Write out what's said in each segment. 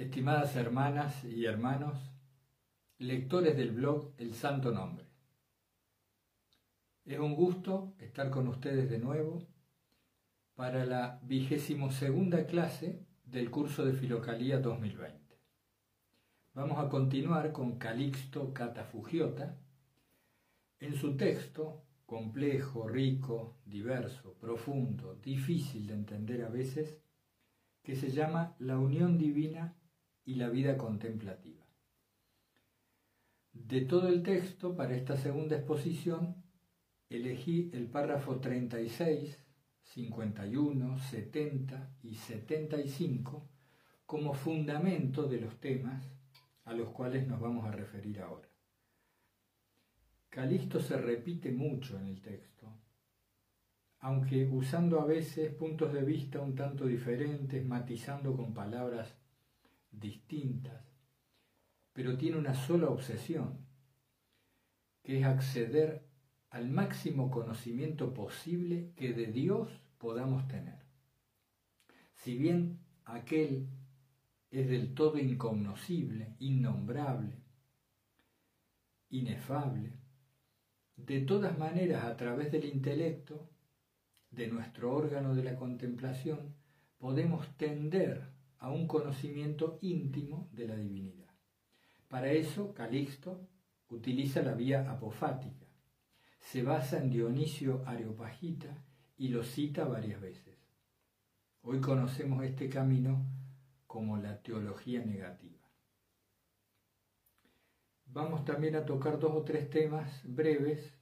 Estimadas hermanas y hermanos, lectores del blog El Santo Nombre. Es un gusto estar con ustedes de nuevo para la vigésimo segunda clase del curso de Filocalía 2020. Vamos a continuar con Calixto Catafugiota en su texto complejo, rico, diverso, profundo, difícil de entender a veces, que se llama La unión divina y la vida contemplativa. De todo el texto, para esta segunda exposición, elegí el párrafo 36, 51, 70 y 75 como fundamento de los temas a los cuales nos vamos a referir ahora. Calisto se repite mucho en el texto, aunque usando a veces puntos de vista un tanto diferentes, matizando con palabras distintas, pero tiene una sola obsesión, que es acceder al máximo conocimiento posible que de Dios podamos tener. Si bien aquel es del todo incognoscible, innombrable, inefable, de todas maneras, a través del intelecto, de nuestro órgano de la contemplación, podemos tender a un conocimiento íntimo de la divinidad. Para eso, Calixto utiliza la vía apofática. Se basa en Dionisio Areopagita y lo cita varias veces. Hoy conocemos este camino como la teología negativa. Vamos también a tocar dos o tres temas breves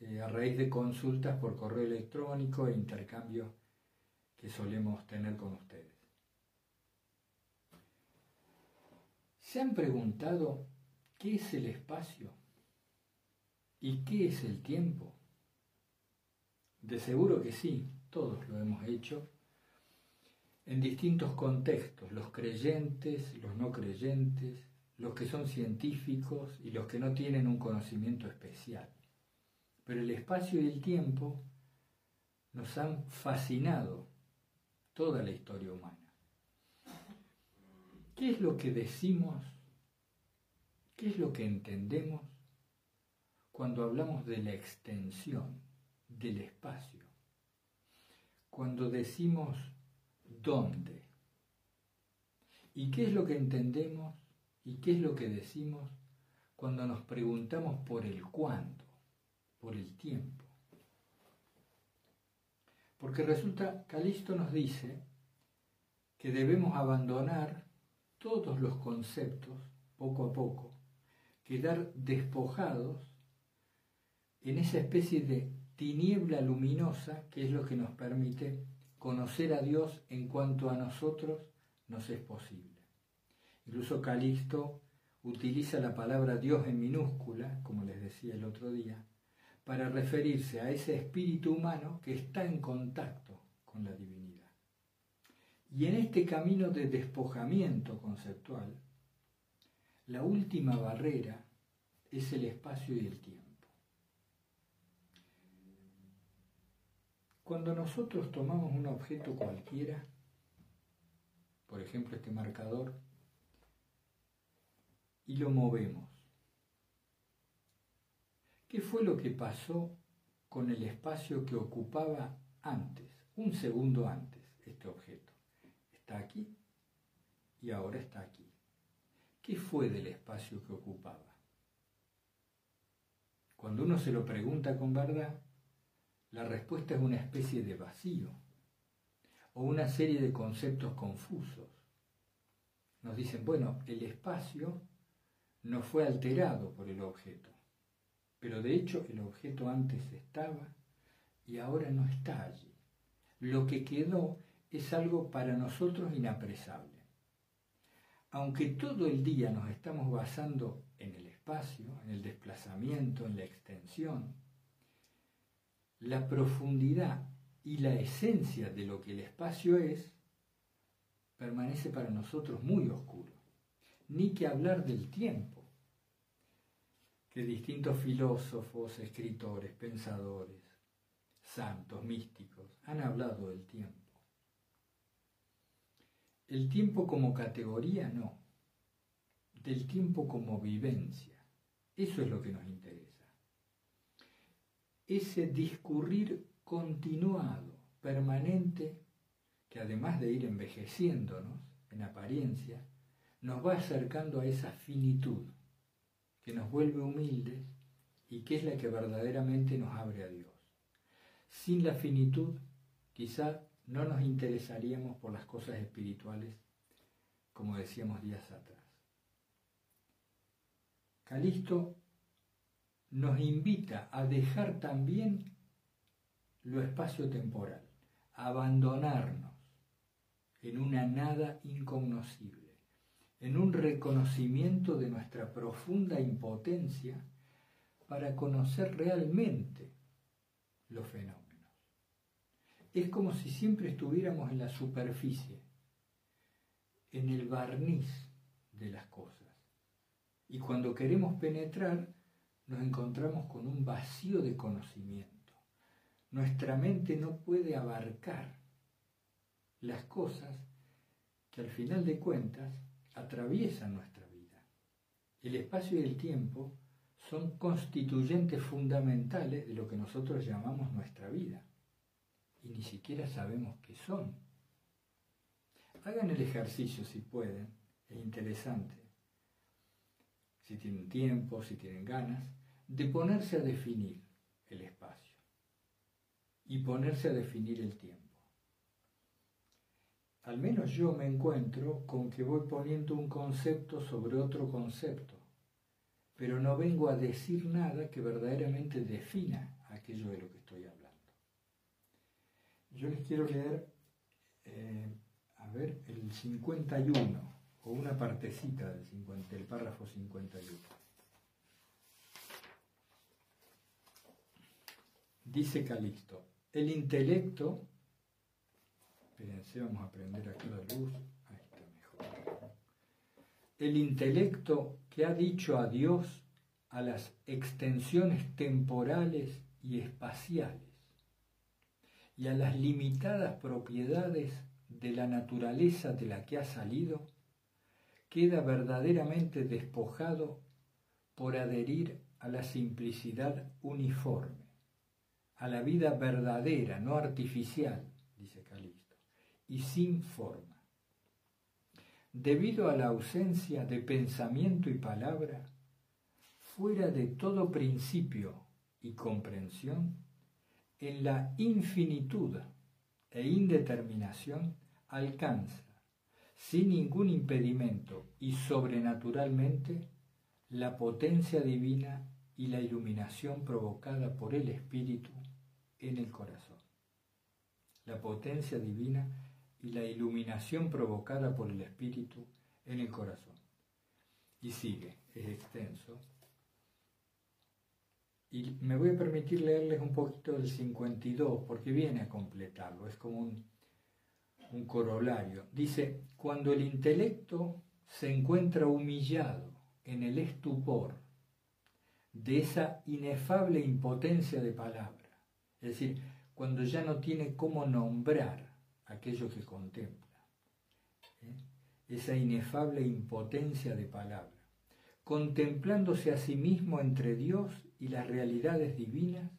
eh, a raíz de consultas por correo electrónico e intercambio que solemos tener con ustedes. ¿Se han preguntado qué es el espacio y qué es el tiempo? De seguro que sí, todos lo hemos hecho en distintos contextos, los creyentes, los no creyentes, los que son científicos y los que no tienen un conocimiento especial. Pero el espacio y el tiempo nos han fascinado toda la historia humana. ¿Qué es lo que decimos? ¿Qué es lo que entendemos cuando hablamos de la extensión del espacio? Cuando decimos dónde. ¿Y qué es lo que entendemos ¿Y qué es lo que decimos cuando nos preguntamos por el cuándo, por el tiempo? Porque resulta, Calisto nos dice que debemos abandonar todos los conceptos poco a poco, quedar despojados en esa especie de tiniebla luminosa que es lo que nos permite conocer a Dios en cuanto a nosotros nos es posible. Incluso Calixto utiliza la palabra Dios en minúscula, como les decía el otro día, para referirse a ese espíritu humano que está en contacto con la divinidad. Y en este camino de despojamiento conceptual, la última barrera es el espacio y el tiempo. Cuando nosotros tomamos un objeto cualquiera, por ejemplo este marcador, y lo movemos. ¿Qué fue lo que pasó con el espacio que ocupaba antes, un segundo antes, este objeto? Está aquí y ahora está aquí. ¿Qué fue del espacio que ocupaba? Cuando uno se lo pregunta con verdad, la respuesta es una especie de vacío o una serie de conceptos confusos. Nos dicen, bueno, el espacio no fue alterado por el objeto, pero de hecho el objeto antes estaba y ahora no está allí. Lo que quedó es algo para nosotros inapresable. Aunque todo el día nos estamos basando en el espacio, en el desplazamiento, en la extensión, la profundidad y la esencia de lo que el espacio es permanece para nosotros muy oscuro ni que hablar del tiempo, que distintos filósofos, escritores, pensadores, santos, místicos, han hablado del tiempo. El tiempo como categoría no, del tiempo como vivencia. Eso es lo que nos interesa. Ese discurrir continuado, permanente, que además de ir envejeciéndonos en apariencia, nos va acercando a esa finitud que nos vuelve humildes y que es la que verdaderamente nos abre a Dios. Sin la finitud, quizá no nos interesaríamos por las cosas espirituales, como decíamos días atrás. Calisto nos invita a dejar también lo espacio-temporal, a abandonarnos en una nada incognoscible, en un reconocimiento de nuestra profunda impotencia para conocer realmente los fenómenos. Es como si siempre estuviéramos en la superficie, en el barniz de las cosas. Y cuando queremos penetrar, nos encontramos con un vacío de conocimiento. Nuestra mente no puede abarcar las cosas que al final de cuentas atraviesan nuestra vida. El espacio y el tiempo son constituyentes fundamentales de lo que nosotros llamamos nuestra vida. Y ni siquiera sabemos qué son. Hagan el ejercicio si pueden, es interesante, si tienen tiempo, si tienen ganas, de ponerse a definir el espacio y ponerse a definir el tiempo. Al menos yo me encuentro con que voy poniendo un concepto sobre otro concepto pero no vengo a decir nada que verdaderamente defina aquello de lo que estoy hablando. Yo les quiero leer, eh, a ver, el 51, o una partecita del, 50, del párrafo 51. Dice Calixto, el intelecto, espérense, vamos a prender aquí la luz, ahí está mejor. El intelecto que ha dicho adiós a las extensiones temporales y espaciales y a las limitadas propiedades de la naturaleza de la que ha salido, queda verdaderamente despojado por adherir a la simplicidad uniforme, a la vida verdadera, no artificial, dice Calisto, y sin forma. Debido a la ausencia de pensamiento y palabra, fuera de todo principio y comprensión, en la infinitud e indeterminación alcanza, sin ningún impedimento y sobrenaturalmente, la potencia divina y la iluminación provocada por el Espíritu en el corazón. La potencia divina y la iluminación provocada por el Espíritu en el corazón. Y sigue, es extenso. Y me voy a permitir leerles un poquito del 52 porque viene a completarlo, es como un, un corolario. Dice, cuando el intelecto se encuentra humillado en el estupor de esa inefable impotencia de palabra, es decir, cuando ya no tiene cómo nombrar aquello que contempla. ¿eh? Esa inefable impotencia de palabra. Contemplándose a sí mismo entre Dios y las realidades divinas,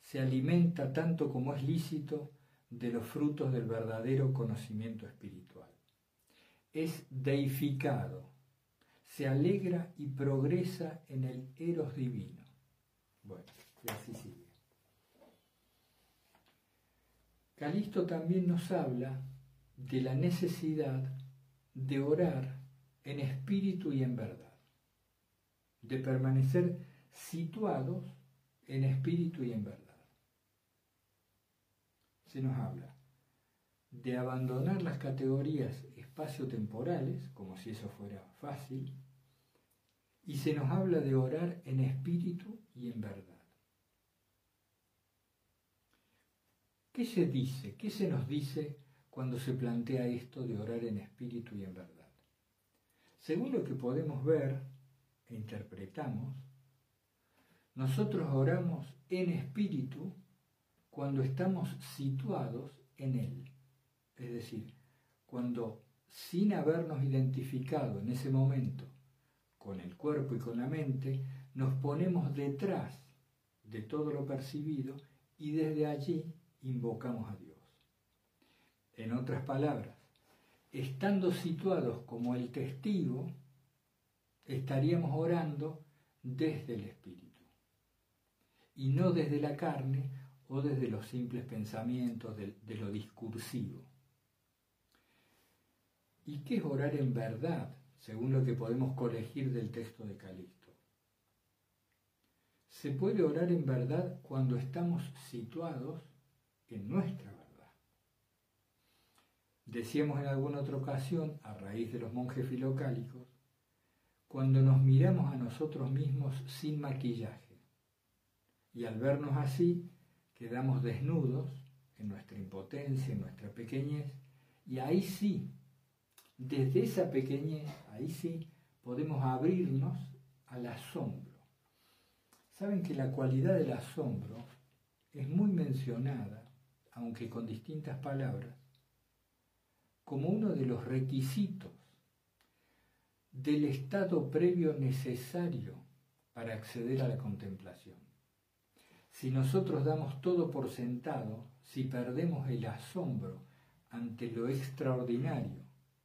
se alimenta tanto como es lícito de los frutos del verdadero conocimiento espiritual. Es deificado, se alegra y progresa en el eros divino. Bueno, y así sigue. Calisto también nos habla de la necesidad de orar en espíritu y en verdad, de permanecer situados en espíritu y en verdad. Se nos habla de abandonar las categorías espacio-temporales, como si eso fuera fácil, y se nos habla de orar en espíritu y en verdad. ¿Qué se dice? ¿Qué se nos dice cuando se plantea esto de orar en espíritu y en verdad? Según lo que podemos ver e interpretamos, nosotros oramos en espíritu cuando estamos situados en Él. Es decir, cuando sin habernos identificado en ese momento con el cuerpo y con la mente, nos ponemos detrás de todo lo percibido y desde allí invocamos a Dios. En otras palabras, estando situados como el testigo, estaríamos orando desde el Espíritu y no desde la carne o desde los simples pensamientos de, lo discursivo. ¿Y qué es orar en verdad, según lo que podemos colegir del texto de Calixto? Se puede orar en verdad cuando estamos situados en nuestra verdad. Decíamos en alguna otra ocasión, a raíz de los monjes filocálicos, cuando nos miramos a nosotros mismos sin maquillaje. Y al vernos así, quedamos desnudos en nuestra impotencia, en nuestra pequeñez, y ahí sí, desde esa pequeñez, ahí sí, podemos abrirnos al asombro. Saben que la cualidad del asombro es muy mencionada, aunque con distintas palabras, como uno de los requisitos del estado previo necesario para acceder a la contemplación. Si nosotros damos todo por sentado, si perdemos el asombro ante lo extraordinario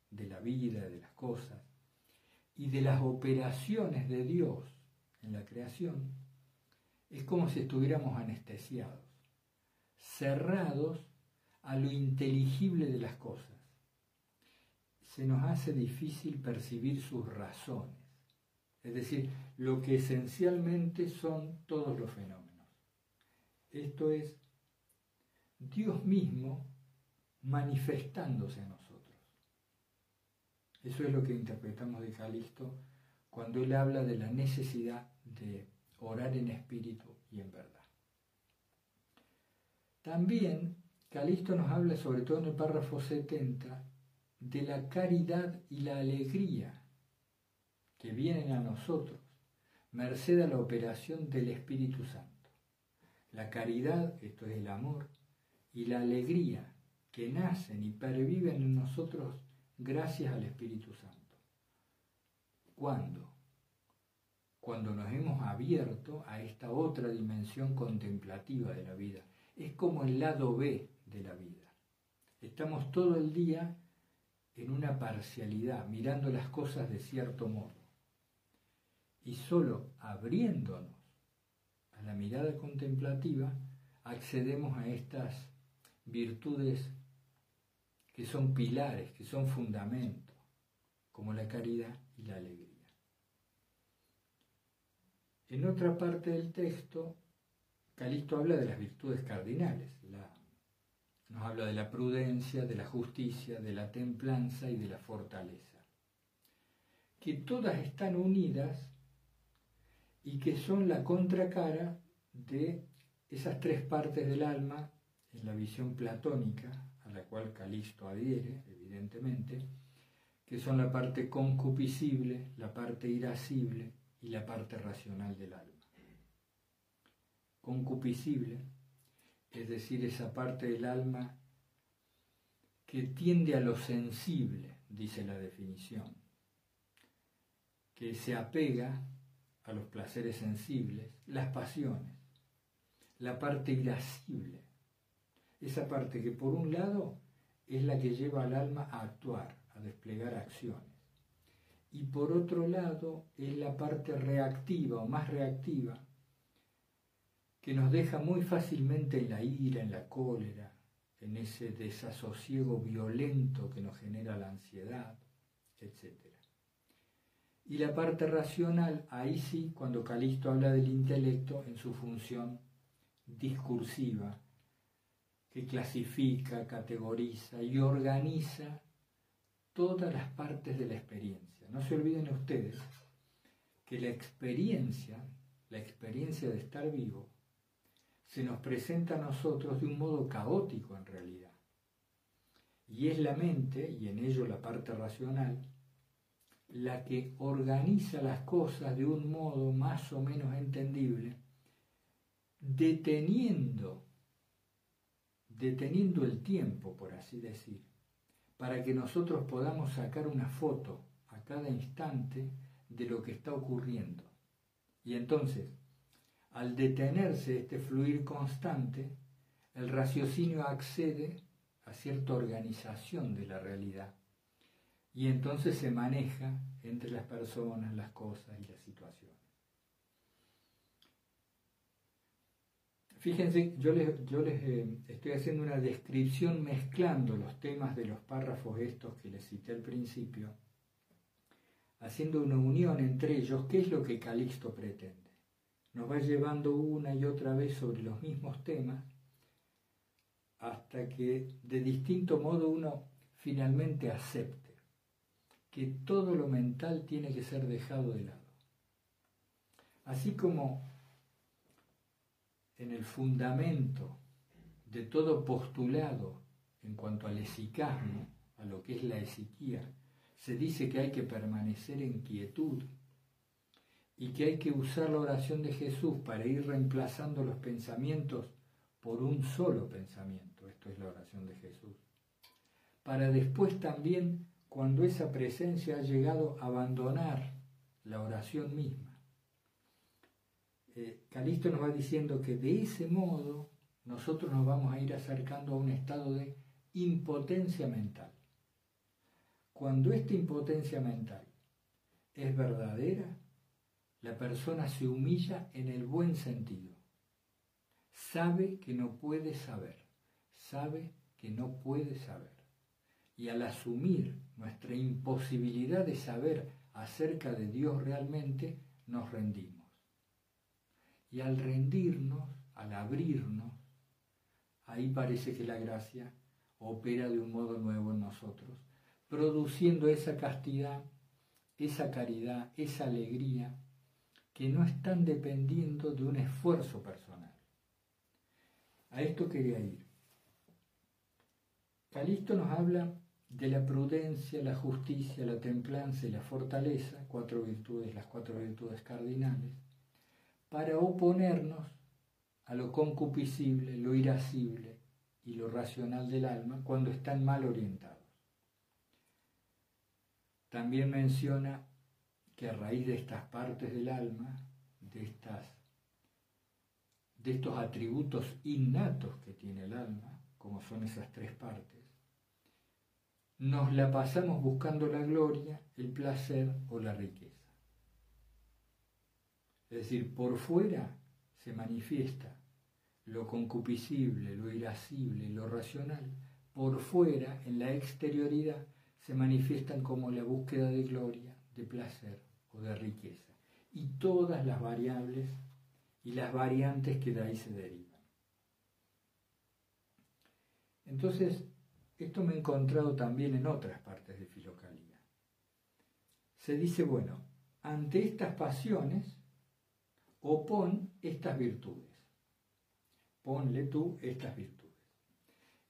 de la vida, de las cosas y de las operaciones de Dios en la creación, es como si estuviéramos anestesiados, cerrados a lo inteligible de las cosas se nos hace difícil percibir sus razones, es decir, lo que esencialmente son todos los fenómenos. Esto es Dios mismo manifestándose a nosotros. Eso es lo que interpretamos de Calixto cuando él habla de la necesidad de orar en espíritu y en verdad. También Calixto nos habla, sobre todo en el párrafo 70, de la caridad y la alegría que vienen a nosotros, merced a la operación del Espíritu Santo. La caridad, esto es el amor, y la alegría que nacen y perviven en nosotros gracias al Espíritu Santo. ¿Cuándo? Cuando nos hemos abierto a esta otra dimensión contemplativa de la vida. Es como el lado B de la vida. Estamos todo el día en una parcialidad, mirando las cosas de cierto modo. Y solo abriéndonos la mirada contemplativa, accedemos a estas virtudes que son pilares, que son fundamentos, como la caridad y la alegría. En otra parte del texto, Calixto habla de las virtudes cardinales, la nos habla de la prudencia, de la justicia, de la templanza y de la fortaleza. Que todas están unidas y que son la contracara de esas tres partes del alma en la visión platónica, a la cual Calisto adhiere, evidentemente, que son la parte concupiscible, la parte irascible y la parte racional del alma. Concupiscible es decir, esa parte del alma que tiende a lo sensible, dice la definición, que se apega a los placeres sensibles, las pasiones, la parte irascible, esa parte que por un lado es la que lleva al alma a actuar, a desplegar acciones, y por otro lado es la parte reactiva o más reactiva, que nos deja muy fácilmente en la ira, en la cólera, en ese desasosiego violento que nos genera la ansiedad, etc. Y la parte racional, ahí sí, cuando Calisto habla del intelecto en su función discursiva, que clasifica, categoriza y organiza todas las partes de la experiencia. No se olviden ustedes que la experiencia, la experiencia de estar vivo, se nos presenta a nosotros de un modo caótico en realidad. Y es la mente, y en ello la parte racional, la que organiza las cosas de un modo más o menos entendible, deteniendo, deteniendo el tiempo, por así decir, para que nosotros podamos sacar una foto a cada instante de lo que está ocurriendo. Y entonces, al detenerse este fluir constante, el raciocinio accede a cierta organización de la realidad y entonces se maneja entre las personas, las cosas y las situaciones. Fíjense, yo les, yo les eh, estoy haciendo una descripción mezclando los temas de los párrafos estos que les cité al principio, haciendo una unión entre ellos, ¿qué es lo que Calixto pretende? Nos va llevando una y otra vez sobre los mismos temas hasta que de distinto modo uno finalmente acepte que todo lo mental tiene que ser dejado de lado. Así como en el fundamento de todo postulado en cuanto al esicasmo, a lo que es la esiquía, se dice que hay que permanecer en quietud y que hay que usar la oración de Jesús para ir reemplazando los pensamientos por un solo pensamiento, esto es la oración de Jesús, para después también, cuando esa presencia ha llegado a abandonar la oración misma. Eh, Calisto nos va diciendo que de ese modo nosotros nos vamos a ir acercando a un estado de impotencia mental. Cuando esta impotencia mental es verdadera, la persona se humilla en el buen sentido sabe que no puede saber, sabe que no puede saber. Y al asumir nuestra imposibilidad de saber acerca de Dios realmente, nos rendimos. Y al rendirnos, al abrirnos, ahí parece que la gracia opera de un modo nuevo en nosotros, produciendo esa castidad, esa caridad, esa alegría, que no están dependiendo de un esfuerzo personal a esto quería ir. Calisto nos habla de la prudencia, la justicia, la templanza y la fortaleza, cuatro virtudes, las cuatro virtudes cardinales, para oponernos a lo concupiscible, lo irascible y lo racional del alma cuando están mal orientados. También menciona que a raíz de estas partes del alma, de estas de estos atributos innatos que tiene el alma, como son esas tres partes, nos la pasamos buscando la gloria, el placer o la riqueza. Es decir, por fuera se manifiesta lo concupiscible, lo irascible, lo racional. Por fuera, en la exterioridad, se manifiestan como la búsqueda de gloria, de placer o de riqueza. Y todas las variables y las variantes que de ahí se derivan. Entonces, esto me he encontrado también en otras partes de Filocalía. Se dice, bueno, ante estas pasiones, opón estas virtudes. Ponle tú estas virtudes.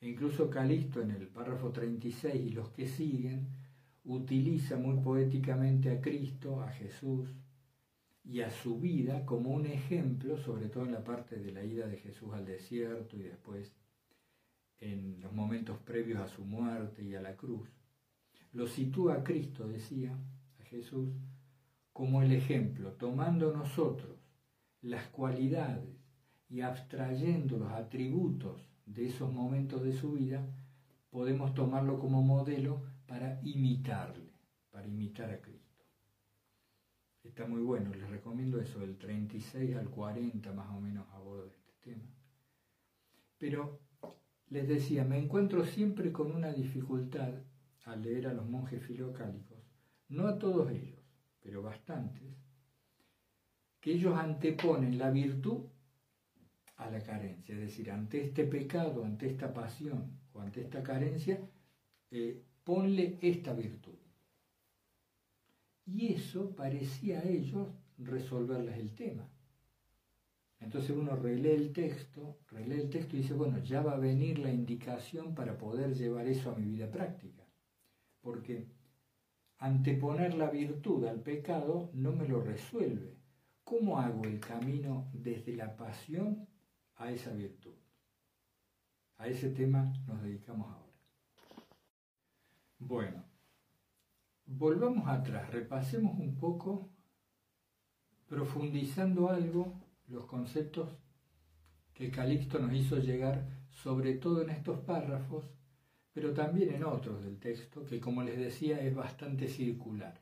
E incluso Calisto en el párrafo 36 y los que siguen utiliza muy poéticamente a Cristo, a Jesús, y a su vida como un ejemplo, sobre todo en la parte de la ida de Jesús al desierto y después en los momentos previos a su muerte y a la cruz. Lo sitúa a Cristo, decía, a Jesús, como el ejemplo, tomando nosotros las cualidades y abstrayendo los atributos de esos momentos de su vida, podemos tomarlo como modelo para imitarle, para imitar a Cristo. Está muy bueno, les recomiendo eso, del 36 al 40 más o menos a bordo de este tema. Pero les decía, me encuentro siempre con una dificultad al leer a los monjes filocálicos, no a todos ellos, pero bastantes, que ellos anteponen la virtud a la carencia, es decir, ante este pecado, ante esta pasión o ante esta carencia, eh, ponle esta virtud. Y eso parecía a ellos resolverles el tema. Entonces uno relee el texto, relee el texto y dice, bueno, ya va a venir la indicación para poder llevar eso a mi vida práctica. Porque anteponer la virtud al pecado no me lo resuelve. ¿Cómo hago el camino desde la pasión a esa virtud? A ese tema nos dedicamos ahora. Bueno, volvamos atrás, repasemos un poco, profundizando algo, los conceptos que Calixto nos hizo llegar, sobre todo en estos párrafos, pero también en otros del texto, que como les decía es bastante circular,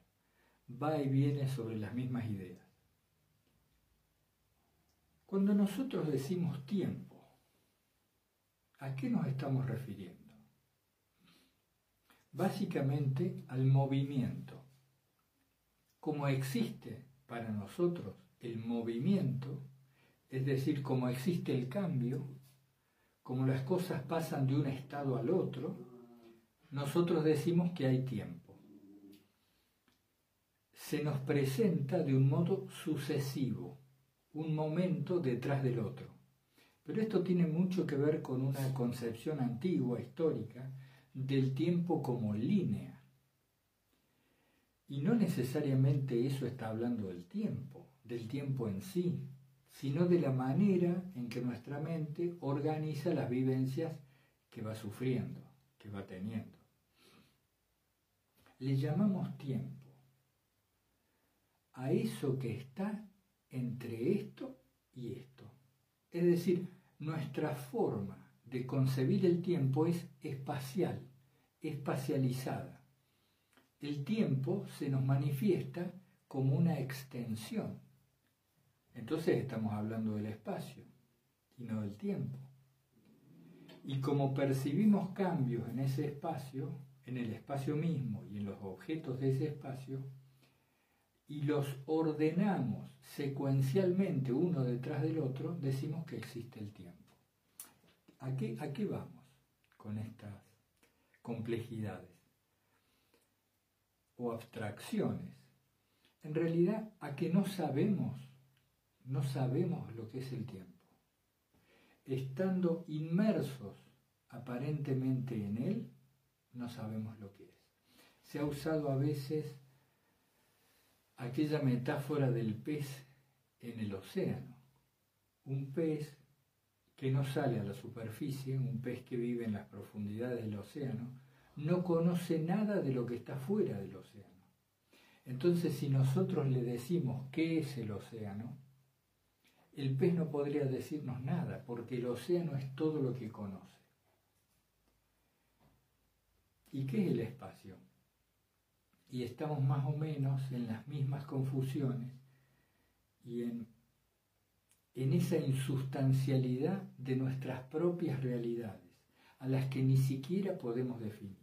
va y viene sobre las mismas ideas. Cuando nosotros decimos tiempo, ¿a qué nos estamos refiriendo? Básicamente al movimiento. Como existe para nosotros el movimiento, es decir, como existe el cambio, como las cosas pasan de un estado al otro, nosotros decimos que hay tiempo. Se nos presenta de un modo sucesivo, un momento detrás del otro. Pero esto tiene mucho que ver con una concepción antigua, histórica, del tiempo como línea. Y no necesariamente eso está hablando del tiempo, del tiempo en sí, sino de la manera en que nuestra mente organiza las vivencias que va sufriendo, que va teniendo. Le llamamos tiempo a eso que está entre esto y esto. Es decir, nuestra forma de concebir el tiempo es espacial, espacializada. El tiempo se nos manifiesta como una extensión. Entonces estamos hablando del espacio y no del tiempo. Y como percibimos cambios en ese espacio, en el espacio mismo y en los objetos de ese espacio, y los ordenamos secuencialmente uno detrás del otro, decimos que existe el tiempo. ¿A qué, ¿A qué vamos con estas complejidades o abstracciones? En realidad, a que no sabemos, no sabemos lo que es el tiempo. Estando inmersos aparentemente en él, no sabemos lo que es. Se ha usado a veces aquella metáfora del pez en el océano. Un pez que no sale a la superficie, un pez que vive en las profundidades del océano, no conoce nada de lo que está fuera del océano. Entonces, si nosotros le decimos qué es el océano, el pez no podría decirnos nada, porque el océano es todo lo que conoce. ¿Y qué es el espacio? Y estamos más o menos en las mismas confusiones y en en esa insustancialidad de nuestras propias realidades, a las que ni siquiera podemos definir.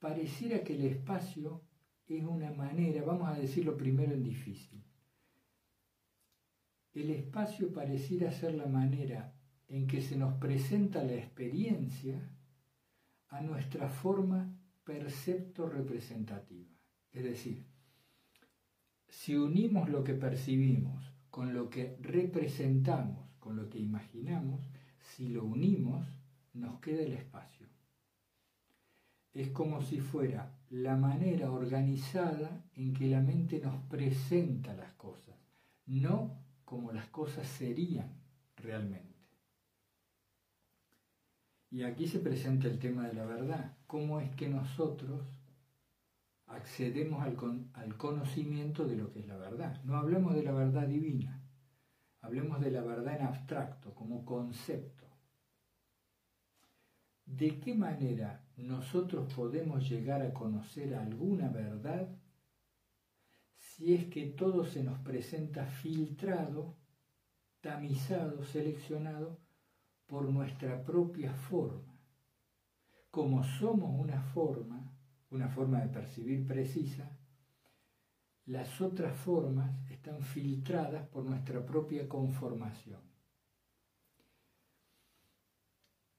Pareciera que el espacio es una manera, vamos a decirlo primero en difícil, el espacio pareciera ser la manera en que se nos presenta la experiencia a nuestra forma percepto representativa. Es decir, si unimos lo que percibimos con lo que representamos, con lo que imaginamos, si lo unimos, nos queda el espacio. Es como si fuera la manera organizada en que la mente nos presenta las cosas, no como las cosas serían realmente. Y aquí se presenta el tema de la verdad. ¿Cómo es que nosotros accedemos al, conocimiento de lo que es la verdad. No hablemos de la verdad divina, hablemos de la verdad en abstracto, como concepto. ¿De qué manera nosotros podemos llegar a conocer alguna verdad si es que todo se nos presenta filtrado, tamizado, seleccionado por nuestra propia forma? Como somos una forma, una forma de percibir precisa, las otras formas están filtradas por nuestra propia conformación.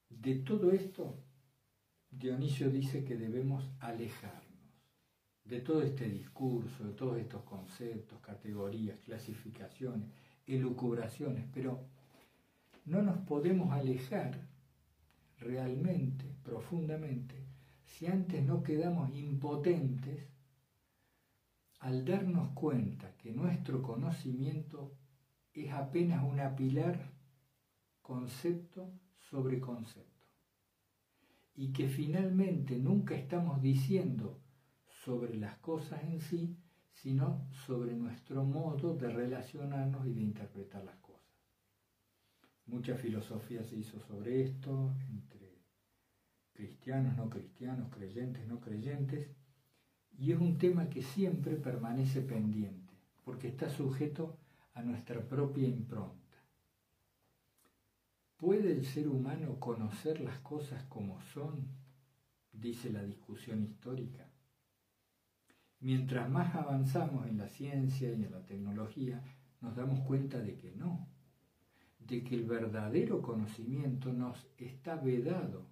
De todo esto, Dionisio dice que debemos alejarnos de todo este discurso, de todos estos conceptos, categorías, clasificaciones, elucubraciones, pero no nos podemos alejar realmente, profundamente, si antes no quedamos impotentes al darnos cuenta que nuestro conocimiento es apenas un apilar concepto sobre concepto. Y que finalmente nunca estamos diciendo sobre las cosas en sí, sino sobre nuestro modo de relacionarnos y de interpretar las cosas. Mucha filosofía se hizo sobre esto, entre cristianos, no cristianos, creyentes, no creyentes, y es un tema que siempre permanece pendiente, porque está sujeto a nuestra propia impronta. ¿Puede el ser humano conocer las cosas como son? Dice la discusión histórica. Mientras más avanzamos en la ciencia y en la tecnología, nos damos cuenta de que no, de que el verdadero conocimiento nos está vedado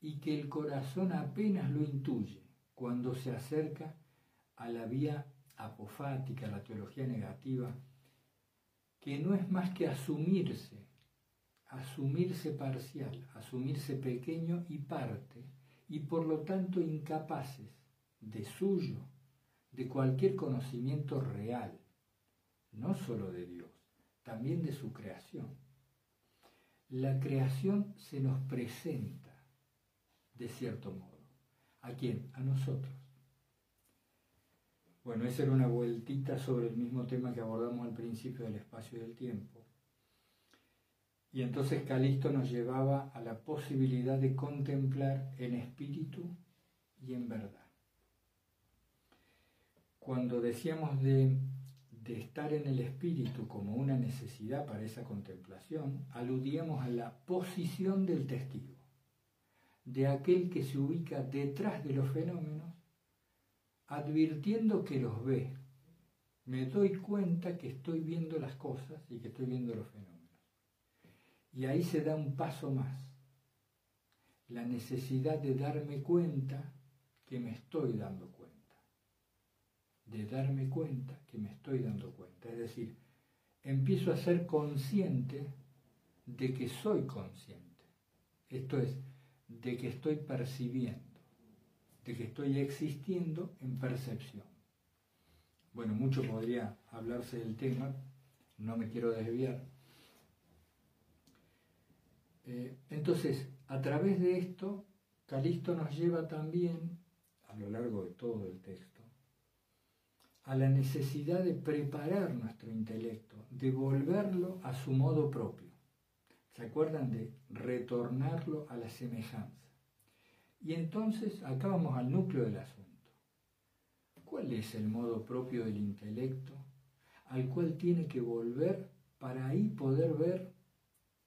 y que el corazón apenas lo intuye cuando se acerca a la vía apofática, a la teología negativa, que no es más que asumirse, asumirse parcial, asumirse pequeño y parte, y por lo tanto incapaces de suyo, de cualquier conocimiento real, no solo de Dios, también de su creación. La creación se nos presenta, de cierto modo. ¿A quién? A nosotros. Bueno, esa era una vueltita sobre el mismo tema que abordamos al principio del espacio y del tiempo. Y entonces Calisto nos llevaba a la posibilidad de contemplar en espíritu y en verdad. Cuando decíamos de estar en el espíritu como una necesidad para esa contemplación, aludíamos a la posición del testigo, de aquel que se ubica detrás de los fenómenos, advirtiendo que los ve. Me doy cuenta que estoy viendo las cosas y que estoy viendo los fenómenos. Y ahí se da un paso más, la necesidad de darme cuenta que me estoy dando cuenta de darme cuenta que me estoy dando cuenta. Es decir, empiezo a ser consciente de que soy consciente. Esto es, de que estoy percibiendo, de que estoy existiendo en percepción. Bueno, mucho podría hablarse del tema, no me quiero desviar. Eh, entonces, a través de esto, Calisto nos lleva también, a lo largo de todo el texto, a la necesidad de preparar nuestro intelecto, de volverlo a su modo propio. ¿Se acuerdan de retornarlo a la semejanza? Y entonces acá vamos al núcleo del asunto. ¿Cuál es el modo propio del intelecto al cual tiene que volver para ahí poder ver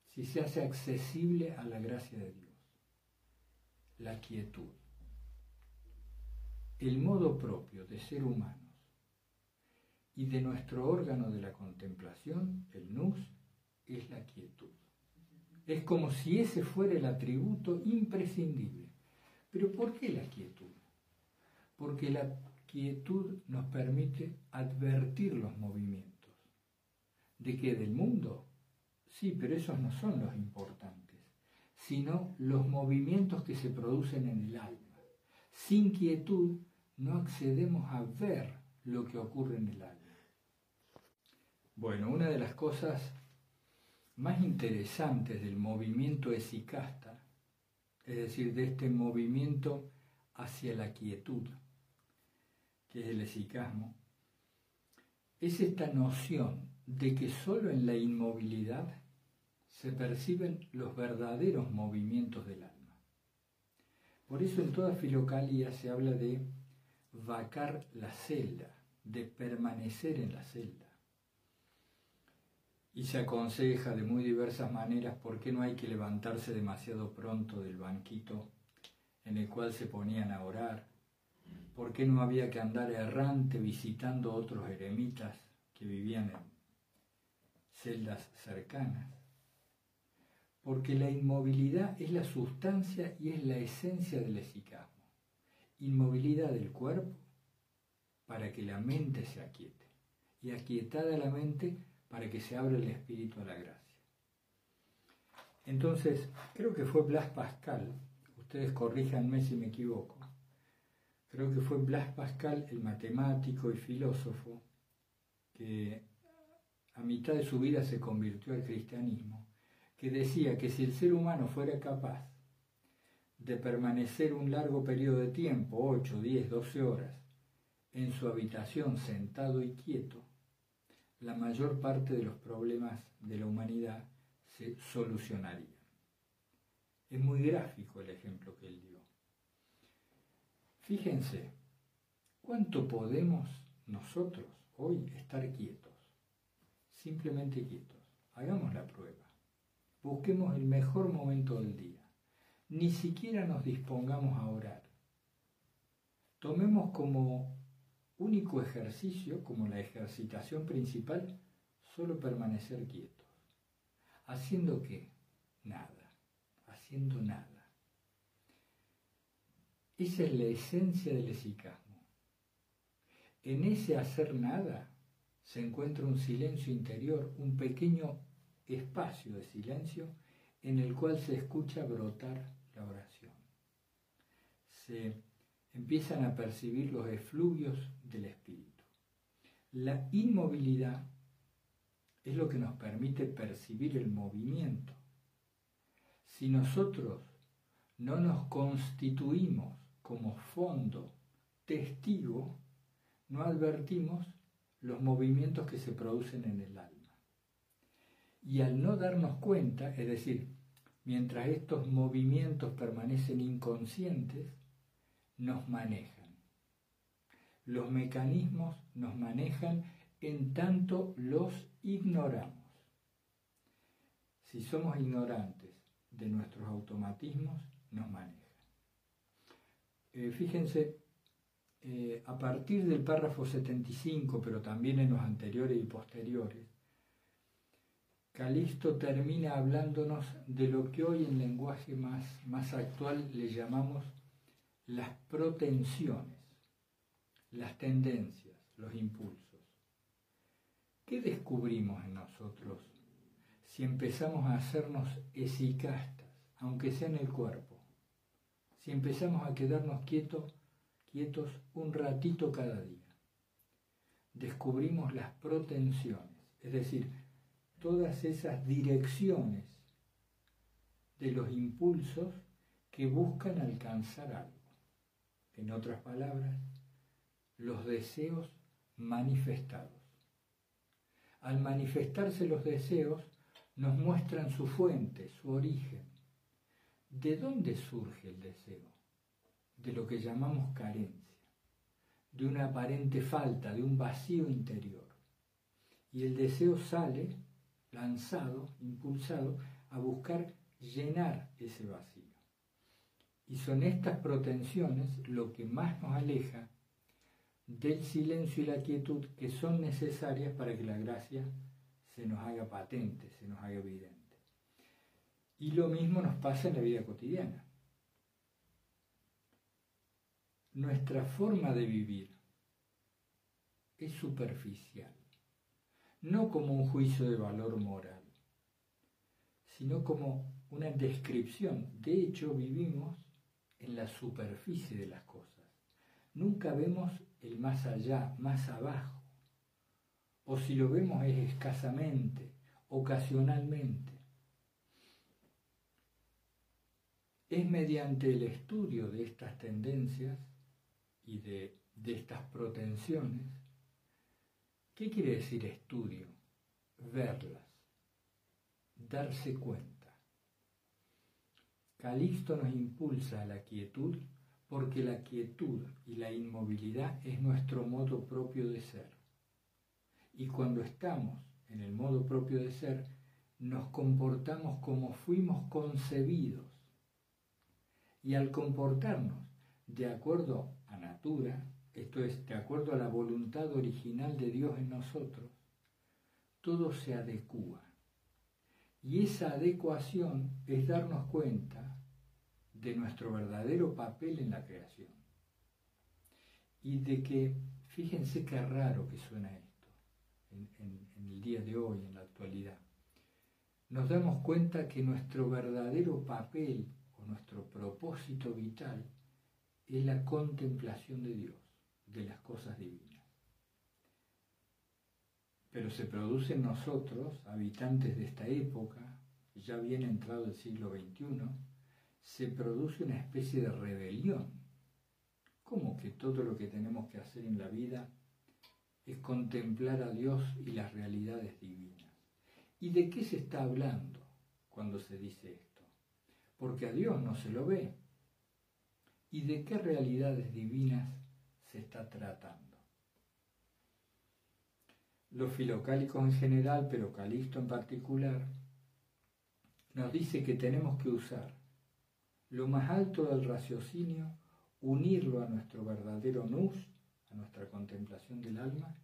si se hace accesible a la gracia de Dios? La quietud. El modo propio de ser humano y de nuestro órgano de la contemplación, el nous, es la quietud. Es como si ese fuera el atributo imprescindible. Pero ¿por qué la quietud? Porque la quietud nos permite advertir los movimientos. ¿De qué? ¿Del mundo? Sí, pero esos no son los importantes, sino los movimientos que se producen en el alma. Sin quietud no accedemos a ver lo que ocurre en el alma. Bueno, una de las cosas más interesantes del movimiento esicasta, es decir, de este movimiento hacia la quietud, que es el esicasmo, es esta noción de que sólo en la inmovilidad se perciben los verdaderos movimientos del alma. Por eso en toda filocalía se habla de vacar la celda, de permanecer en la celda y se aconseja de muy diversas maneras por qué no hay que levantarse demasiado pronto del banquito en el cual se ponían a orar, por qué no había que andar errante visitando otros eremitas que vivían en celdas cercanas, porque la inmovilidad es la sustancia y es la esencia del esicasmo, inmovilidad del cuerpo para que la mente se aquiete, y aquietada la mente para que se abra el espíritu a la gracia. Entonces, creo que fue Blas Pascal, ustedes corríjanme si me equivoco, creo que fue Blas Pascal, el matemático y filósofo, que a mitad de su vida se convirtió al cristianismo, que decía que si el ser humano fuera capaz de permanecer un largo periodo de tiempo, 8, 10, 12 horas, en su habitación sentado y quieto, la mayor parte de los problemas de la humanidad se solucionarían. Es muy gráfico el ejemplo que él dio. Fíjense, ¿cuánto podemos nosotros hoy estar quietos? Simplemente quietos. Hagamos la prueba. Busquemos el mejor momento del día. Ni siquiera nos dispongamos a orar. Tomemos como único ejercicio, como la ejercitación principal, solo permanecer quietos. ¿Haciendo qué? Nada. Haciendo nada. Esa es la esencia del esicasmo. En ese hacer nada se encuentra un silencio interior, un pequeño espacio de silencio en el cual se escucha brotar la oración. Se empiezan a percibir los efluvios del espíritu. La inmovilidad es lo que nos permite percibir el movimiento. Si nosotros no nos constituimos como fondo testigo, no advertimos los movimientos que se producen en el alma. Y al no darnos cuenta, es decir, mientras estos movimientos permanecen inconscientes, nos manejan. Los mecanismos nos manejan en tanto los ignoramos. Si somos ignorantes de nuestros automatismos, nos manejan. Eh, fíjense, eh, a partir del párrafo 75, pero también en los anteriores y posteriores, Calisto termina hablándonos de lo que hoy en lenguaje más, más actual le llamamos las protensiones, las tendencias, los impulsos. ¿Qué descubrimos en nosotros si empezamos a hacernos esicastas, aunque sea en el cuerpo? si empezamos a quedarnos quietos, quietos un ratito cada día. Descubrimos las protensiones, es decir, todas esas direcciones de los impulsos que buscan alcanzar algo. En otras palabras, los deseos manifestados. Al manifestarse los deseos, nos muestran su fuente, su origen. ¿De dónde surge el deseo? De lo que llamamos carencia, de una aparente falta, de un vacío interior. Y el deseo sale lanzado, impulsado, a buscar llenar ese vacío. Y son estas protensiones lo que más nos aleja del silencio y la quietud que son necesarias para que la gracia se nos haga patente, se nos haga evidente. Y lo mismo nos pasa en la vida cotidiana. Nuestra forma de vivir es superficial, no como un juicio de valor moral, sino como una descripción. De hecho, vivimos en la superficie de las cosas. Nunca vemos el más allá, más abajo. O si lo vemos es escasamente, ocasionalmente. Es mediante el estudio de estas tendencias y de, estas protensiones, ¿qué quiere decir estudio? Verlas, darse cuenta. Calixto nos impulsa a la quietud porque la quietud y la inmovilidad es nuestro modo propio de ser. Y cuando estamos en el modo propio de ser, nos comportamos como fuimos concebidos y al comportarnos de acuerdo a natura, esto es, de acuerdo a la voluntad original de Dios en nosotros, todo se adecua. Y esa adecuación es darnos cuenta de nuestro verdadero papel en la creación. Y de que, fíjense qué raro que suena esto en, el día de hoy, en la actualidad. Nos damos cuenta que nuestro verdadero papel nuestro propósito vital es la contemplación de Dios, de las cosas divinas. Pero se produce en nosotros, habitantes de esta época, ya bien entrado el siglo XXI, se produce una especie de rebelión. ¿Cómo que todo lo que tenemos que hacer en la vida es contemplar a Dios y las realidades divinas? ¿Y de qué se está hablando cuando se dice esto? Porque a Dios no se lo ve. ¿Y de qué realidades divinas se está tratando? Los filocálicos en general, pero Calisto en particular, nos dice que tenemos que usar lo más alto del raciocinio, unirlo a nuestro verdadero nus, a nuestra contemplación del alma,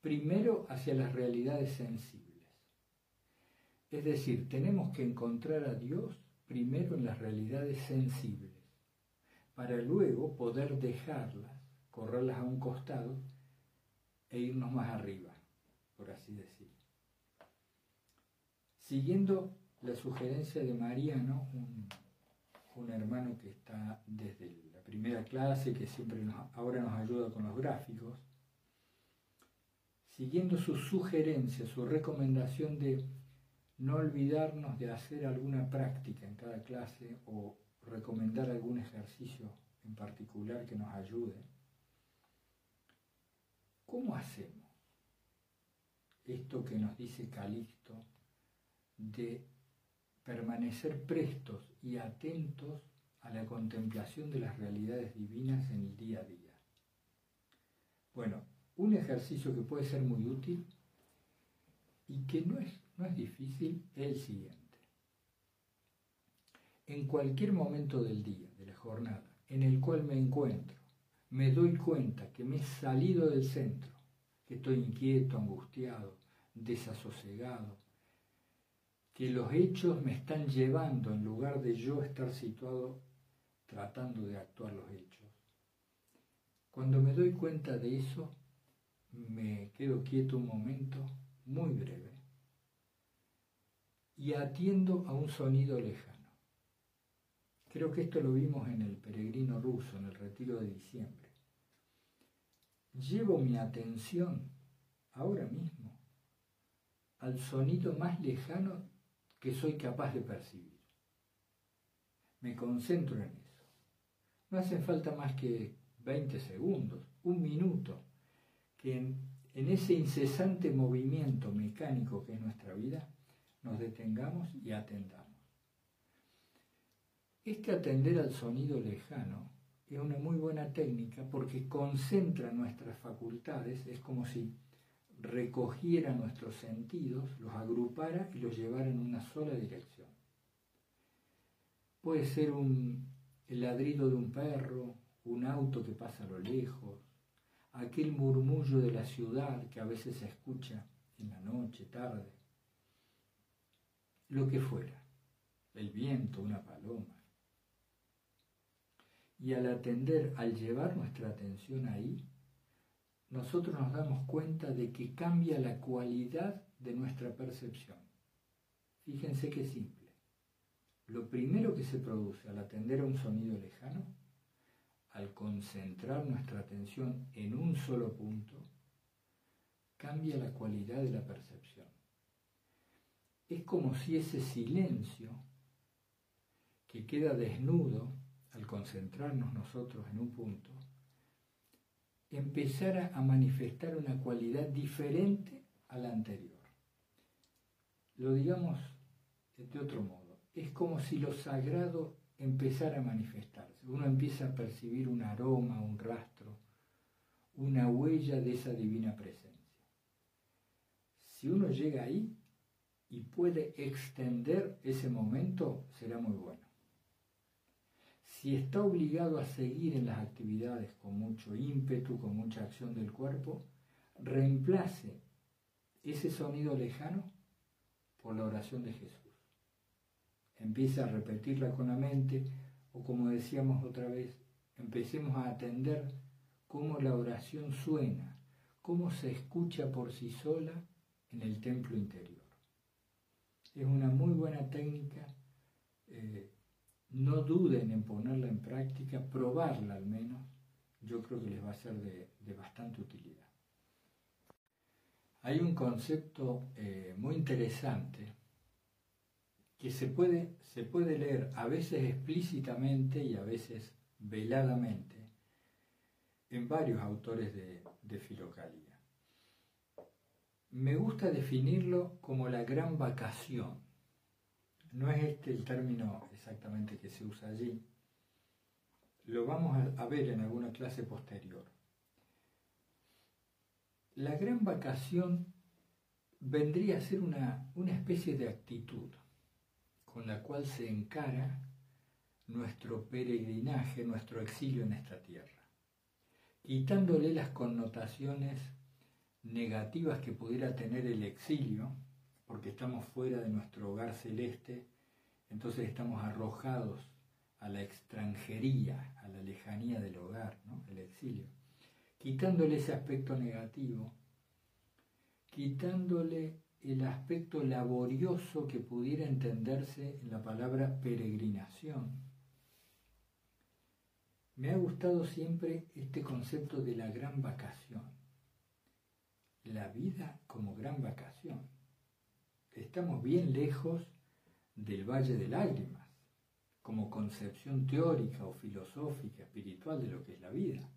primero hacia las realidades sensibles. Es decir, tenemos que encontrar a Dios primero en las realidades sensibles, para luego poder dejarlas, correrlas a un costado e irnos más arriba, por así decir. Siguiendo la sugerencia de Mariano, un un hermano que está desde la primera clase, que siempre ahora nos ayuda con los gráficos, siguiendo su sugerencia, su recomendación de no olvidarnos de hacer alguna práctica en cada clase o recomendar algún ejercicio en particular que nos ayude. ¿Cómo hacemos esto que nos dice Calixto de permanecer prestos y atentos a la contemplación de las realidades divinas en el día a día. Bueno, un ejercicio que puede ser muy útil y que no es, no es difícil es el siguiente. En cualquier momento del día, de la jornada, en el cual me encuentro, me doy cuenta que me he salido del centro, que estoy inquieto, angustiado, desasosegado, que los hechos me están llevando en lugar de yo estar situado tratando de actuar los hechos. Cuando me doy cuenta de eso, me quedo quieto un momento muy breve y atiendo a un sonido lejano. Creo que esto lo vimos en el peregrino ruso, en el retiro de diciembre. Llevo mi atención ahora mismo al sonido más lejano que soy capaz de percibir. Me concentro en eso. No hace falta más que 20 segundos, un minuto, que en, en ese incesante movimiento mecánico que es nuestra vida, nos detengamos y atendamos. Este atender al sonido lejano es una muy buena técnica porque concentra nuestras facultades, es como si recogiera nuestros sentidos, los agrupara y los llevara en una sola dirección. Puede ser un, el ladrido de un perro, un auto que pasa a lo lejos, aquel murmullo de la ciudad que a veces se escucha en la noche, tarde, lo que fuera, el viento, una paloma. Y al atender, al llevar nuestra atención ahí, nosotros nos damos cuenta de que cambia la cualidad de nuestra percepción. Fíjense qué simple. Lo primero que se produce al atender a un sonido lejano, al concentrar nuestra atención en un solo punto, cambia la cualidad de la percepción. Es como si ese silencio que queda desnudo al concentrarnos nosotros en un punto, empezara a manifestar una cualidad diferente a la anterior. Lo digamos de otro modo, es como si lo sagrado empezara a manifestarse. Uno empieza a percibir un aroma, un rastro, una huella de esa divina presencia. Si uno llega ahí y puede extender ese momento, será muy bueno si está obligado a seguir en las actividades con mucho ímpetu, con mucha acción del cuerpo, reemplace ese sonido lejano por la oración de Jesús. Empieza a repetirla con la mente o como decíamos otra vez, empecemos a atender cómo la oración suena, cómo se escucha por sí sola en el templo interior. Es una muy buena técnica eh, no duden en ponerla en práctica, probarla al menos, yo creo que les va a ser de, bastante utilidad. Hay un concepto eh, muy interesante que se puede, se puede leer a veces explícitamente y a veces veladamente en varios autores de, de Filocalía. Me gusta definirlo como la gran vacación. No es este el término exactamente que se usa allí. Lo vamos a ver en alguna clase posterior. La gran vacación vendría a ser una, una especie de actitud con la cual se encara nuestro peregrinaje, nuestro exilio en esta tierra, quitándole las connotaciones negativas que pudiera tener el exilio, porque estamos fuera de nuestro hogar celeste, entonces estamos arrojados a la extranjería, a la lejanía del hogar, el exilio, quitándole ese aspecto negativo, quitándole el aspecto laborioso que pudiera entenderse en la palabra peregrinación. Me ha gustado siempre este concepto de la gran vacación. La vida como gran vacación. Estamos bien lejos del Valle de Lágrimas, como concepción teórica o filosófica, espiritual de lo que es la vida.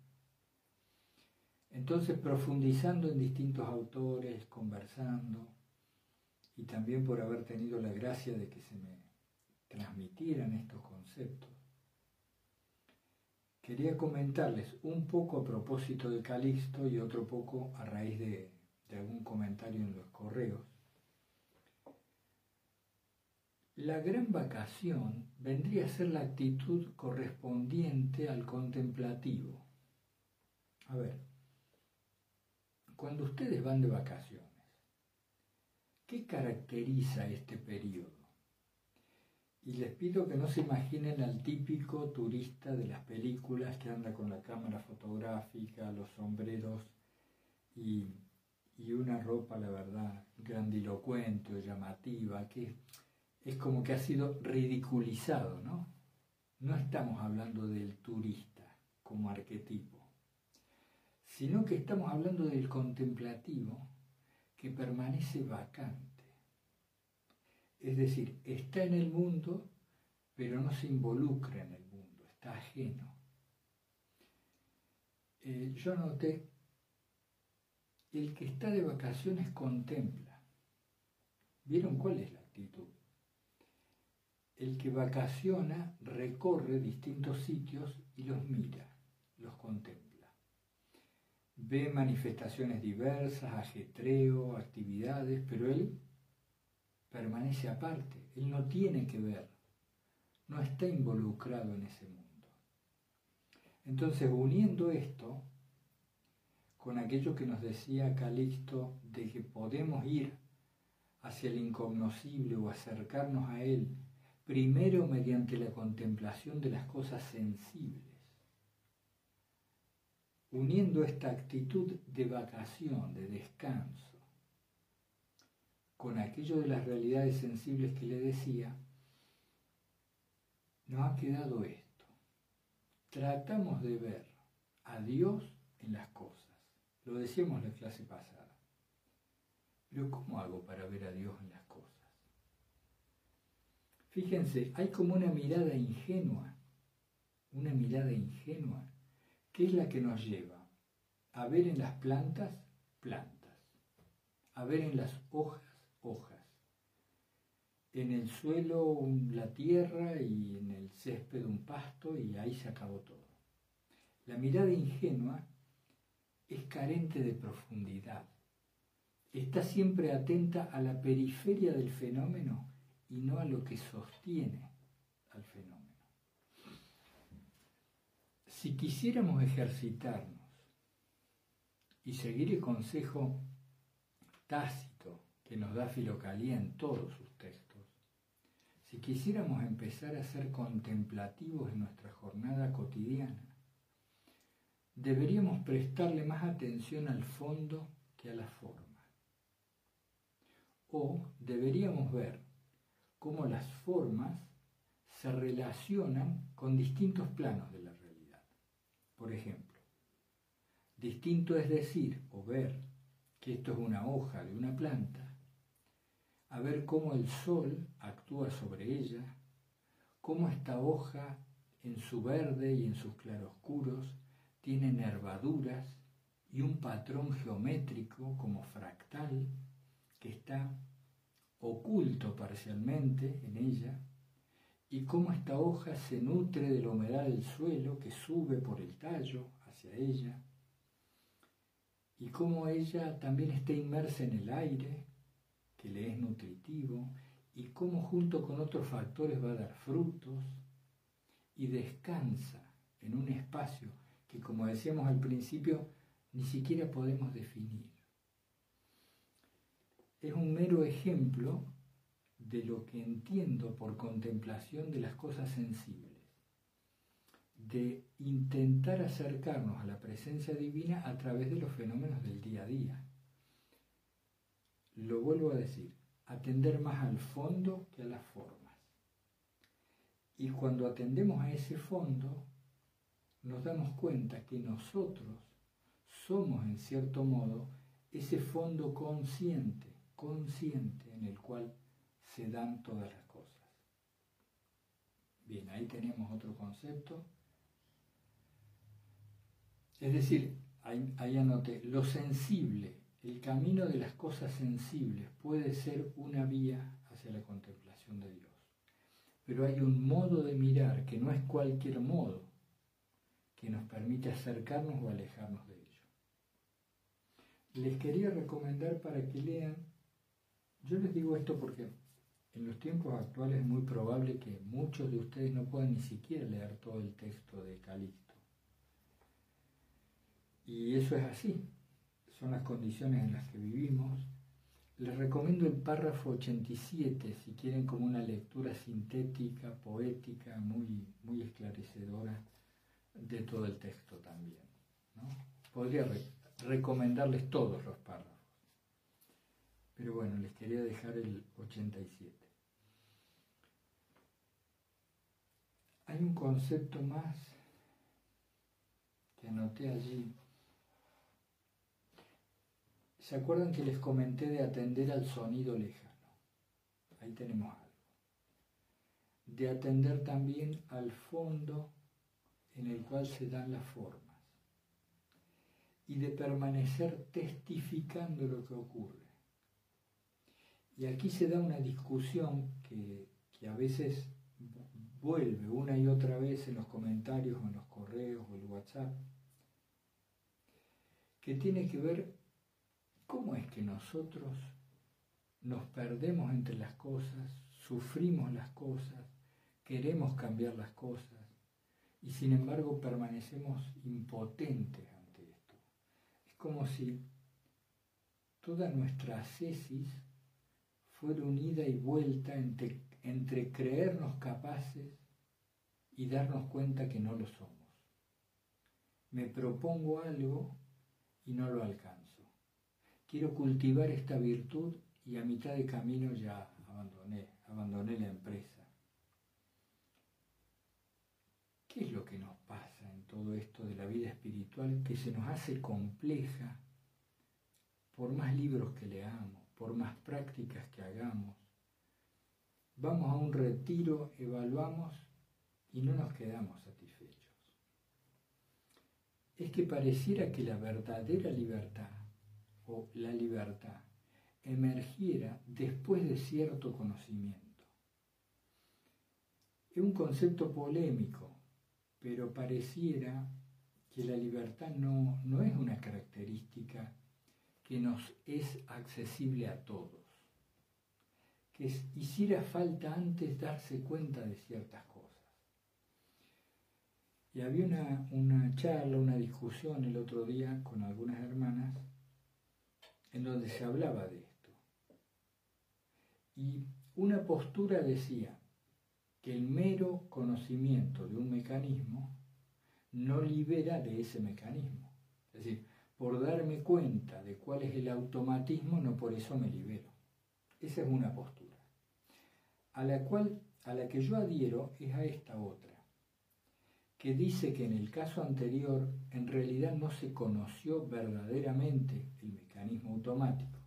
Entonces, profundizando en distintos autores, conversando, y también por haber tenido la gracia de que se me transmitieran estos conceptos. Quería comentarles un poco a propósito de Calixto y otro poco a raíz de, de algún comentario en los correos. La gran vacación vendría a ser la actitud correspondiente al contemplativo. A ver, cuando ustedes van de vacaciones, ¿Qué caracteriza este periodo? Y les pido que no se imaginen al típico turista de las películas que anda con la cámara fotográfica, los sombreros y, una ropa, la verdad, grandilocuente o llamativa, que es como que ha sido ridiculizado, ¿no? No estamos hablando del turista como arquetipo, sino que estamos hablando del contemplativo que permanece vacante. Es decir, está en el mundo, pero no se involucra en el mundo, está ajeno. Eh, yo noté, el que está de vacaciones contempla. ¿Vieron cuál es la actitud? El que vacaciona recorre distintos sitios y los mira, los contempla ve manifestaciones diversas, ajetreo, actividades, pero él permanece aparte, él no tiene que ver, no está involucrado en ese mundo. Entonces, uniendo esto con aquello que nos decía Calixto de que podemos ir hacia el incognoscible o acercarnos a él, primero mediante la contemplación de las cosas sensibles uniendo esta actitud de vacación, de descanso, con aquello de las realidades sensibles que le decía, nos ha quedado esto. Tratamos de ver a Dios en las cosas. Lo decíamos en la clase pasada. Pero ¿cómo hago para ver a Dios en las? Fíjense, hay como una mirada ingenua, una mirada ingenua ¿Qué es la que nos lleva? A ver en las plantas, plantas. A ver en las hojas, hojas. En el suelo la tierra y en el césped un pasto y ahí se acabó todo. La mirada ingenua es carente de profundidad. Está siempre atenta a la periferia del fenómeno y no a lo que sostiene al fenómeno. Si quisiéramos ejercitarnos y seguir el consejo tácito que nos da Filocalía en todos sus textos, si quisiéramos empezar a ser contemplativos en nuestra jornada cotidiana, deberíamos prestarle más atención al fondo que a la forma. O deberíamos ver cómo las formas se relacionan con distintos planos de la por ejemplo. Distinto es decir o ver que esto es una hoja de una planta, a ver cómo el sol actúa sobre ella, cómo esta hoja en su verde y en sus claroscuros tiene nervaduras y un patrón geométrico como fractal que está oculto parcialmente en ella, y cómo esta hoja se nutre de la humedad del suelo que sube por el tallo hacia ella, y cómo ella también está inmersa en el aire, que le es nutritivo, y cómo junto con otros factores va a dar frutos, y descansa en un espacio que, como decíamos al principio, ni siquiera podemos definir. Es un mero ejemplo de lo que entiendo por contemplación de las cosas sensibles, de intentar acercarnos a la presencia divina a través de los fenómenos del día a día. Lo vuelvo a decir, atender más al fondo que a las formas. Y cuando atendemos a ese fondo, nos damos cuenta que nosotros somos en cierto modo ese fondo consciente, consciente en el cual se dan todas las cosas. Bien, ahí tenemos otro concepto. Es decir, ahí, ahí anoté, lo sensible, el camino de las cosas sensibles puede ser una vía hacia la contemplación de Dios. Pero hay un modo de mirar que no es cualquier modo que nos permite acercarnos o alejarnos de ello. Les quería recomendar para que lean, yo les digo esto porque en los tiempos actuales es muy probable que muchos de ustedes no puedan ni siquiera leer todo el texto de Calixto. Y eso es así, son las condiciones en las que vivimos. Les recomiendo el párrafo 87 si quieren como una lectura sintética, poética, muy, muy esclarecedora de todo el texto también. Podría recomendarles todos los párrafos. Pero bueno, les quería dejar el 87. Hay un concepto más que anoté allí. ¿Se acuerdan que les comenté de atender al sonido lejano? Ahí tenemos algo. De atender también al fondo en el cual se dan las formas. Y de permanecer testificando lo que ocurre. Y aquí se da una discusión que, que a veces vuelve una y otra vez en los comentarios, en los correos o el WhatsApp, que tiene que ver cómo es que nosotros nos perdemos entre las cosas, sufrimos las cosas, queremos cambiar las cosas y sin embargo permanecemos impotentes ante esto. Es como si toda nuestra fuera unida y vuelta entre, entre creernos capaces y darnos cuenta que no lo somos. Me propongo algo y no lo alcanzo. Quiero cultivar esta virtud y a mitad de camino ya abandoné, abandoné la empresa. ¿Qué es lo que nos pasa en todo esto de la vida espiritual que se nos hace compleja por más libros que leamos? Por más prácticas que hagamos. Vamos a un retiro, evaluamos y no nos quedamos satisfechos. Es que pareciera que la verdadera libertad o la libertad emergiera después de cierto conocimiento. Es un concepto polémico, pero pareciera que la libertad no, no es una característica que nos es accesible a todos, que hiciera falta antes darse cuenta de ciertas cosas. Y había una, una charla, una discusión el otro día con algunas hermanas en donde se hablaba de esto. Y una postura decía que el mero conocimiento de un mecanismo no libera de ese mecanismo. Es decir, por darme cuenta de cuál es el automatismo, no por eso me libero. Esa es una postura. A la cual, a la que yo adhiero es a esta otra, que dice que en el caso anterior en realidad no se conoció verdaderamente el mecanismo automático,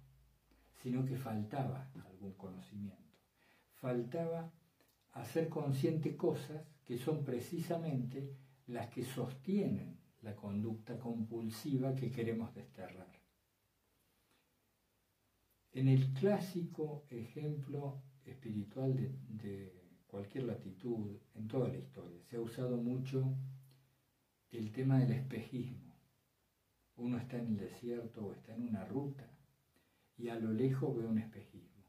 sino que faltaba algún conocimiento. Faltaba hacer consciente cosas que son precisamente las que sostienen la conducta compulsiva que queremos desterrar. En el clásico ejemplo espiritual de, cualquier latitud, en toda la historia, se ha usado mucho el tema del espejismo. Uno está en el desierto o está en una ruta y a lo lejos ve un espejismo.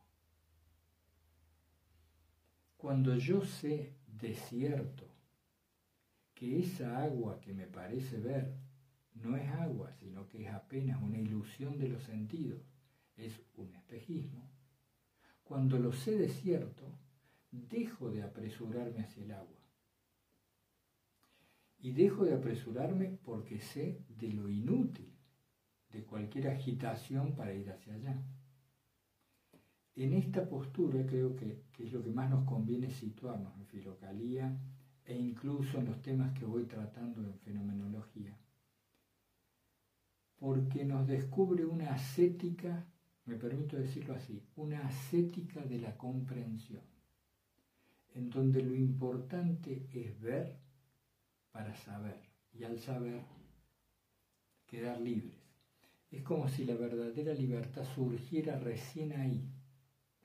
Cuando yo sé desierto, que esa agua que me parece ver no es agua, sino que es apenas una ilusión de los sentidos, es un espejismo, cuando lo sé desierto, dejo de apresurarme hacia el agua. Y dejo de apresurarme porque sé de lo inútil de cualquier agitación para ir hacia allá. En esta postura creo que, es lo que más nos conviene situarnos en filocalía e incluso en los temas que voy tratando en fenomenología, porque nos descubre una ascética, me permito decirlo así, una ascética de la comprensión, en donde lo importante es ver para saber, y al saber quedar libres. Es como si la verdadera libertad surgiera recién ahí,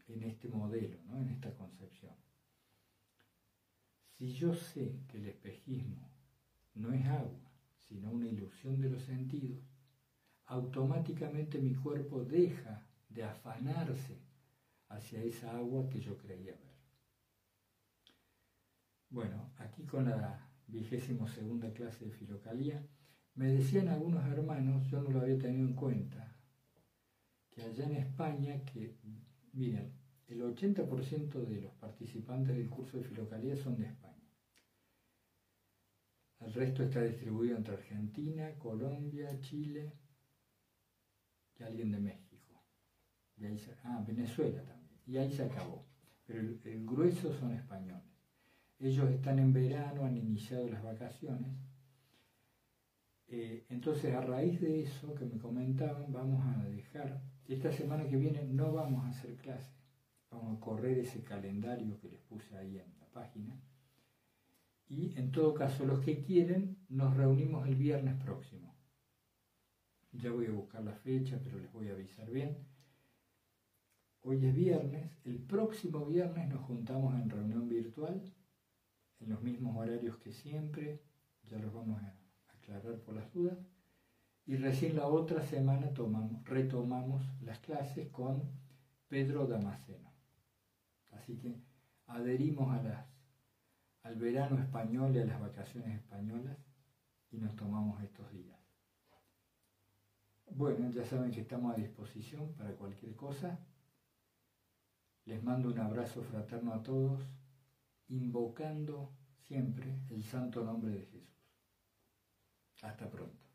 en este modelo, ¿no? en esta concepción. Si yo sé que el espejismo no es agua, sino una ilusión de los sentidos, automáticamente mi cuerpo deja de afanarse hacia esa agua que yo creía ver. Bueno, aquí con la vigésimo segunda clase de filocalía, me decían algunos hermanos, yo no lo había tenido en cuenta, que allá en España, que, miren, el 80% de los participantes del curso de filocalía son de España. El resto está distribuido entre Argentina, Colombia, Chile y alguien de México. ah, Venezuela también. Y ahí se acabó. Pero el, grueso son españoles. Ellos están en verano, han iniciado las vacaciones. Eh, entonces, a raíz de eso que me comentaban, vamos a dejar, esta semana que viene no vamos a hacer clases, vamos a correr ese calendario que les puse ahí en la página y en todo caso los que quieren nos reunimos el viernes próximo. Ya voy a buscar la fecha, pero les voy a avisar bien. Hoy es viernes, el próximo viernes nos juntamos en reunión virtual, en los mismos horarios que siempre, ya los vamos a aclarar por las dudas, y recién la otra semana tomamos, retomamos las clases con Pedro Damasceno. Así que adherimos a las al verano español y a las vacaciones españolas y nos tomamos estos días. Bueno, ya saben que estamos a disposición para cualquier cosa. Les mando un abrazo fraterno a todos, invocando siempre el santo nombre de Jesús. Hasta pronto.